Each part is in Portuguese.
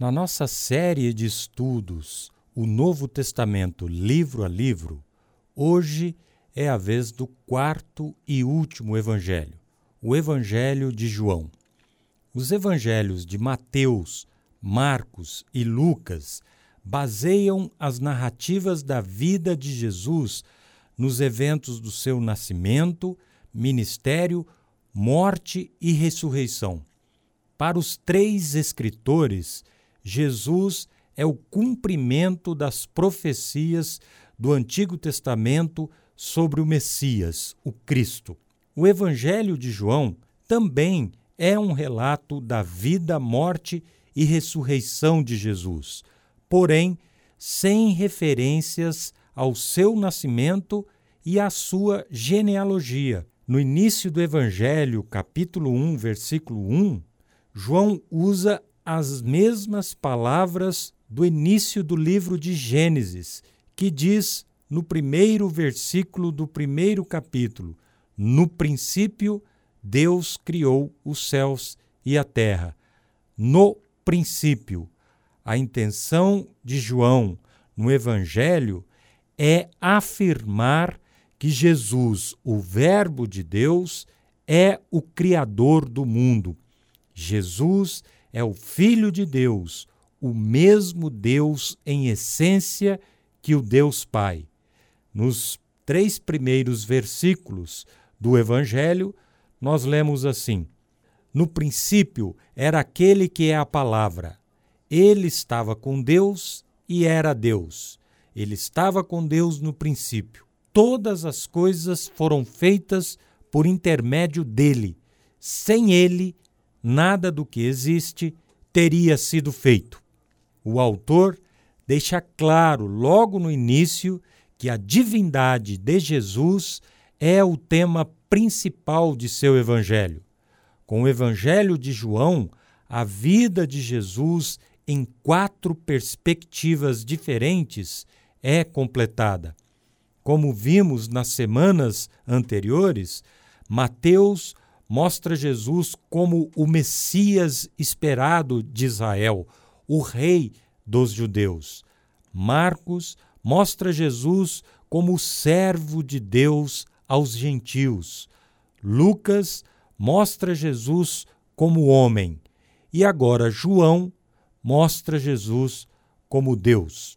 Na nossa série de estudos, o Novo Testamento livro a livro, hoje é a vez do quarto e último evangelho, o Evangelho de João. Os evangelhos de Mateus, Marcos e Lucas baseiam as narrativas da vida de Jesus nos eventos do seu nascimento, ministério, morte e ressurreição. Para os três escritores, Jesus é o cumprimento das profecias do Antigo Testamento sobre o Messias, o Cristo. O Evangelho de João também é um relato da vida, morte e ressurreição de Jesus, porém sem referências ao seu nascimento e à sua genealogia. No início do Evangelho, capítulo 1, versículo 1, João usa as mesmas palavras do início do livro de Gênesis, que diz no primeiro versículo do primeiro capítulo: No princípio, Deus criou os céus e a terra. No princípio. A intenção de João no Evangelho é afirmar que Jesus, o Verbo de Deus, é o Criador do mundo. Jesus é o Filho de Deus, o mesmo Deus em essência que o Deus Pai. Nos três primeiros versículos do Evangelho, nós lemos assim: No princípio era aquele que é a palavra. Ele estava com Deus e era Deus. Ele estava com Deus no princípio. Todas as coisas foram feitas por intermédio dele. Sem ele, nada do que existe teria sido feito. O autor deixa claro logo no início que a divindade de Jesus é o tema principal de seu evangelho. Com o evangelho de João, a vida de Jesus em quatro perspectivas diferentes é completada. Como vimos nas semanas anteriores, Mateus mostra Jesus como o Messias esperado de Israel, o Rei dos judeus. Marcos mostra Jesus como o servo de Deus aos gentios. Lucas mostra Jesus como homem. E agora João mostra Jesus como Deus.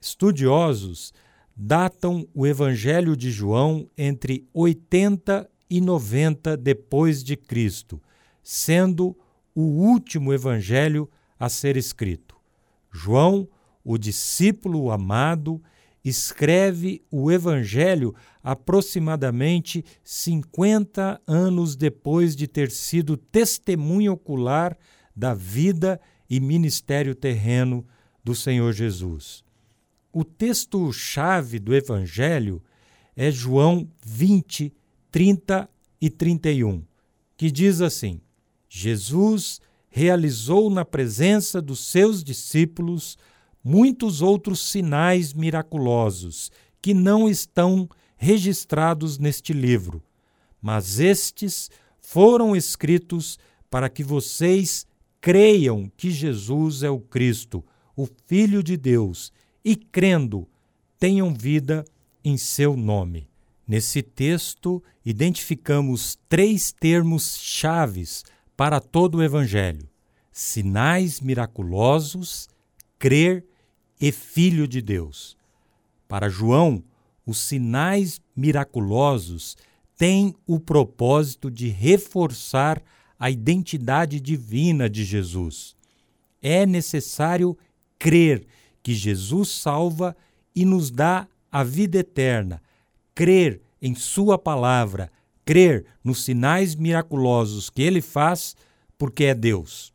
Estudiosos datam o Evangelho de João entre 80 e 90 depois de Cristo, sendo o último evangelho a ser escrito. João, o discípulo amado, escreve o evangelho aproximadamente 50 anos depois de ter sido testemunho ocular da vida e ministério terreno do Senhor Jesus. O texto-chave do Evangelho é João 20, 30 e 31, que diz assim: Jesus realizou na presença dos seus discípulos muitos outros sinais miraculosos que não estão registrados neste livro, mas estes foram escritos para que vocês creiam que Jesus é o Cristo, o Filho de Deus e, crendo, tenham vida em seu nome. Nesse texto, identificamos três termos chaves para todo o Evangelho: sinais miraculosos, crer e filho de Deus. Para João, os sinais miraculosos têm o propósito de reforçar a identidade divina de Jesus. É necessário crer que Jesus salva e nos dá a vida eterna, crer em Sua palavra, crer nos sinais miraculosos que Ele faz, porque é Deus.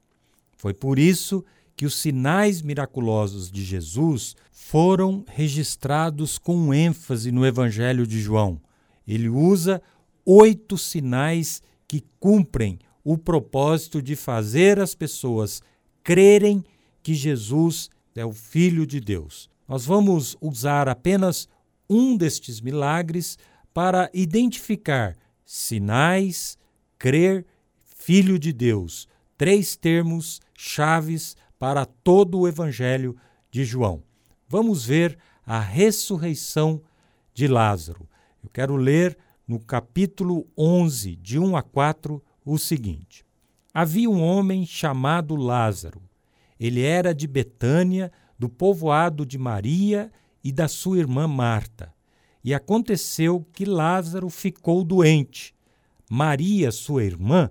Foi por isso que os sinais miraculosos de Jesus foram registrados com ênfase no Evangelho de João. Ele usa oito sinais que cumprem o propósito de fazer as pessoas crerem que Jesus é o Filho de Deus. Nós vamos usar apenas um destes milagres para identificar sinais, crer, Filho de Deus, três termos chaves para todo o Evangelho de João. Vamos ver a ressurreição de Lázaro. Eu quero ler no capítulo 11, de 1 a 4, o seguinte: Havia um homem chamado Lázaro. Ele era de Betânia, do povoado de Maria e da sua irmã Marta. E aconteceu que Lázaro ficou doente. Maria, sua irmã,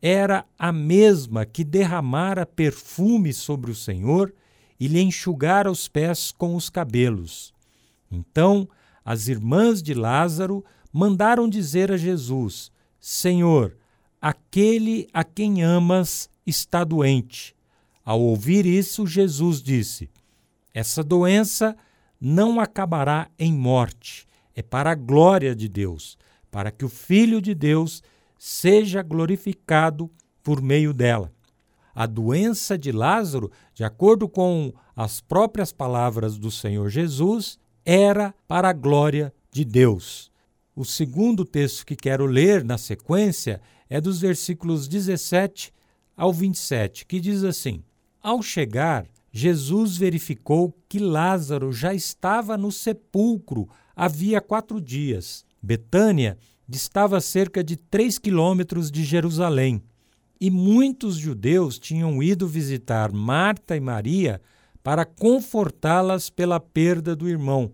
era a mesma que derramara perfume sobre o Senhor e lhe enxugara os pés com os cabelos. Então as irmãs de Lázaro mandaram dizer a Jesus: Senhor, aquele a quem amas está doente. Ao ouvir isso, Jesus disse: Essa doença não acabará em morte, é para a glória de Deus, para que o Filho de Deus seja glorificado por meio dela. A doença de Lázaro, de acordo com as próprias palavras do Senhor Jesus, era para a glória de Deus. O segundo texto que quero ler na sequência é dos versículos 17 ao 27, que diz assim: Ao chegar, Jesus verificou que Lázaro já estava no sepulcro havia quatro dias. Betânia distava a cerca de três quilômetros de Jerusalém, e muitos judeus tinham ido visitar Marta e Maria para confortá-las pela perda do irmão.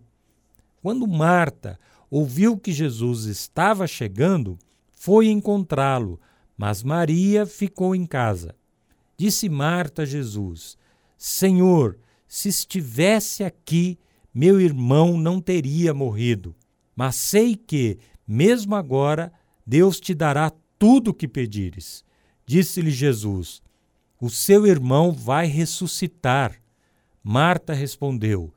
Quando Marta ouviu que Jesus estava chegando, foi encontrá-lo, mas Maria ficou em casa. Disse Marta a Jesus: Senhor, se estivesse aqui, meu irmão não teria morrido. Mas sei que, mesmo agora, Deus te dará tudo o que pedires. Disse-lhe Jesus: O seu irmão vai ressuscitar. Marta respondeu: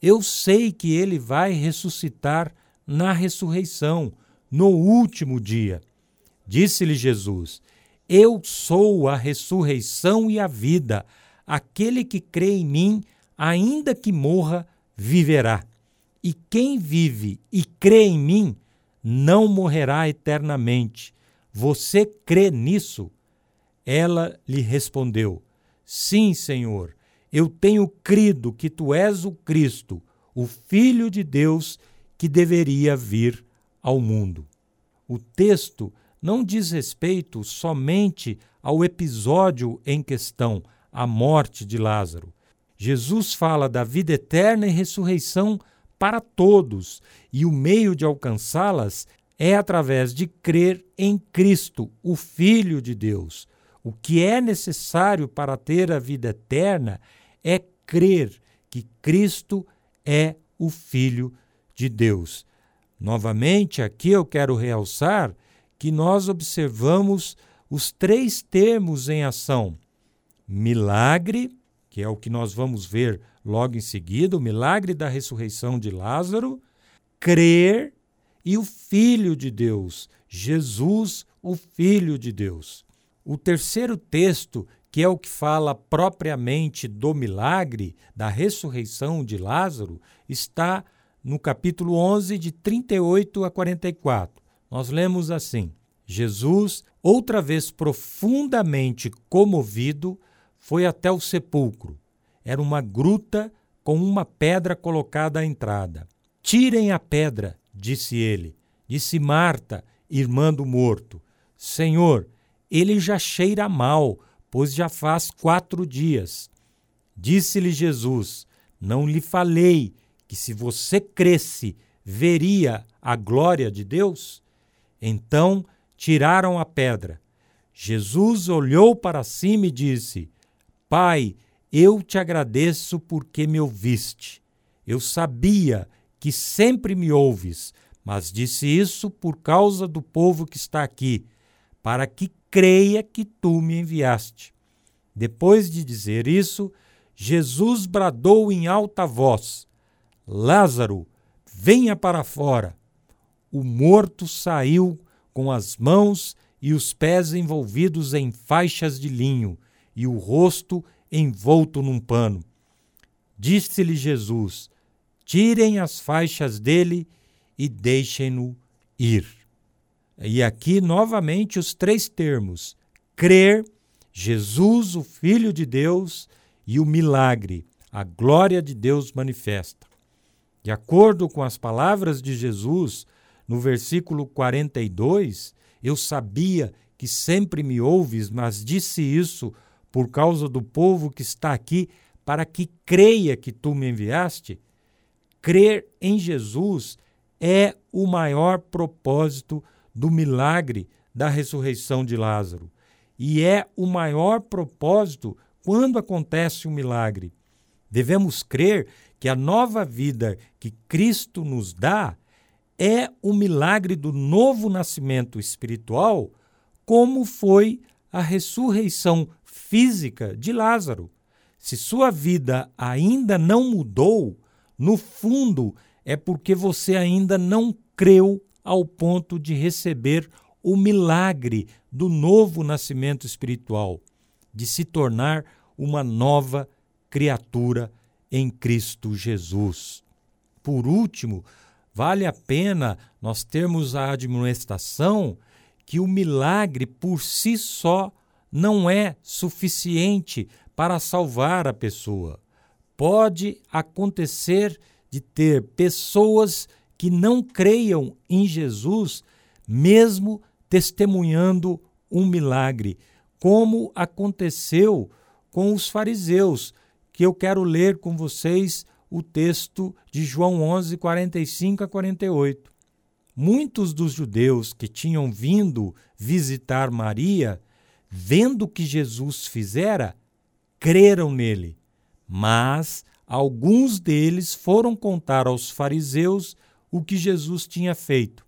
Eu sei que ele vai ressuscitar na ressurreição, no último dia. Disse-lhe Jesus: Eu sou a ressurreição e a vida. Aquele que crê em mim, ainda que morra, viverá. E quem vive e crê em mim não morrerá eternamente. Você crê nisso? Ela lhe respondeu: Sim, Senhor, eu tenho crido que tu és o Cristo, o Filho de Deus que deveria vir ao mundo. O texto não diz respeito somente ao episódio em questão, a morte de Lázaro. Jesus fala da vida eterna e ressurreição para todos, e o meio de alcançá-las é através de crer em Cristo, o Filho de Deus. O que é necessário para ter a vida eterna é crer que Cristo é o Filho de Deus. Novamente, aqui eu quero realçar que nós observamos os três termos em ação: milagre, que é o que nós vamos ver logo em seguida, o milagre da ressurreição de Lázaro, crer e o Filho de Deus, Jesus, o Filho de Deus. O terceiro texto, que é o que fala propriamente do milagre da ressurreição de Lázaro, está no capítulo 11, de 38 a 44. Nós lemos assim: Jesus, outra vez profundamente comovido, foi até o sepulcro. Era uma gruta com uma pedra colocada à entrada. Tirem a pedra, disse ele. Disse Marta, irmã do morto: Senhor, ele já cheira mal, pois já faz quatro dias. Disse-lhe Jesus: Não lhe falei que se você cresce, veria a glória de Deus? Então tiraram a pedra. Jesus olhou para cima e disse: Pai, eu te agradeço porque me ouviste. Eu sabia que sempre me ouves, mas disse isso por causa do povo que está aqui, para que creia que tu me enviaste. Depois de dizer isso, Jesus bradou em alta voz: Lázaro, venha para fora. O morto saiu com as mãos e os pés envolvidos em faixas de linho e o rosto envolto num pano. Disse-lhe Jesus: Tirem as faixas dele e deixem-no ir. E aqui novamente os três termos: crer, Jesus, o Filho de Deus, e o milagre, a glória de Deus manifesta. De acordo com as palavras de Jesus, no versículo 42, eu sabia que sempre me ouves, mas disse isso por causa do povo que está aqui, para que creia que tu me enviaste. Crer em Jesus é o maior propósito do milagre da ressurreição de Lázaro. E é o maior propósito quando acontece um milagre. Devemos crer que a nova vida que Cristo nos dá é o milagre do novo nascimento espiritual, como foi a ressurreição física de Lázaro. Se sua vida ainda não mudou, no fundo é porque você ainda não creu ao ponto de receber o milagre do novo nascimento espiritual, de se tornar uma nova criatura em Cristo Jesus. Por último, vale a pena nós termos a admoestação que o milagre por si só não é suficiente para salvar a pessoa. Pode acontecer de ter pessoas que não creiam em Jesus, mesmo testemunhando um milagre, como aconteceu com os fariseus, que eu quero ler com vocês o texto de João 11, 45 a 48. Muitos dos judeus que tinham vindo visitar Maria, vendo o que Jesus fizera, creram nele. Mas alguns deles foram contar aos fariseus o que Jesus tinha feito.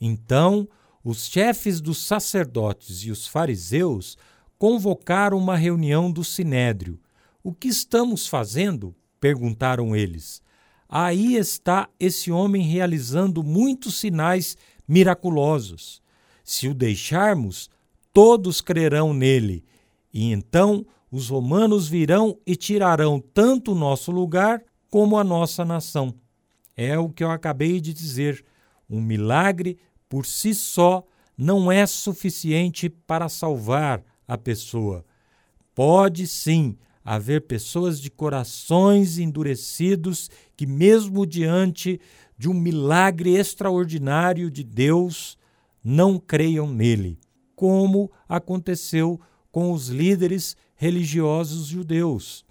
Então, os chefes dos sacerdotes e os fariseus convocaram uma reunião do sinédrio. O que estamos fazendo? perguntaram eles. Aí está esse homem realizando muitos sinais miraculosos. Se o deixarmos, todos crerão nele, e então os romanos virão e tirarão tanto o nosso lugar como a nossa nação. É o que eu acabei de dizer. Um milagre por si só não é suficiente para salvar a pessoa. Pode sim haver pessoas de corações endurecidos que, mesmo diante de um milagre extraordinário de Deus, não creiam nele, como aconteceu com os líderes religiosos judeus.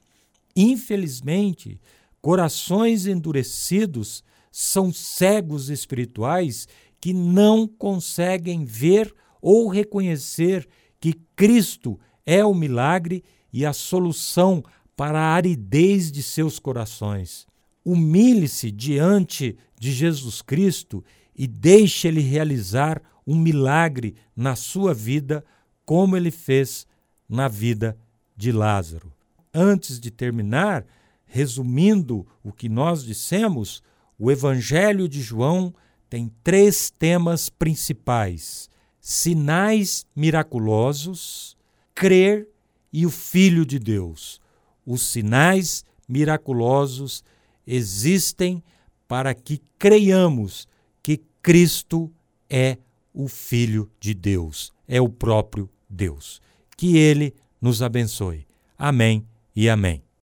Infelizmente, Corações endurecidos são cegos espirituais que não conseguem ver ou reconhecer que Cristo é o milagre e a solução para a aridez de seus corações. Humilhe-se diante de Jesus Cristo e deixe Ele realizar um milagre na sua vida, como ele fez na vida de Lázaro. Antes de terminar, Resumindo o que nós dissemos, o Evangelho de João tem três temas principais: sinais miraculosos, crer e o Filho de Deus. Os sinais miraculosos existem para que creiamos que Cristo é o Filho de Deus, é o próprio Deus. Que Ele nos abençoe. Amém e amém.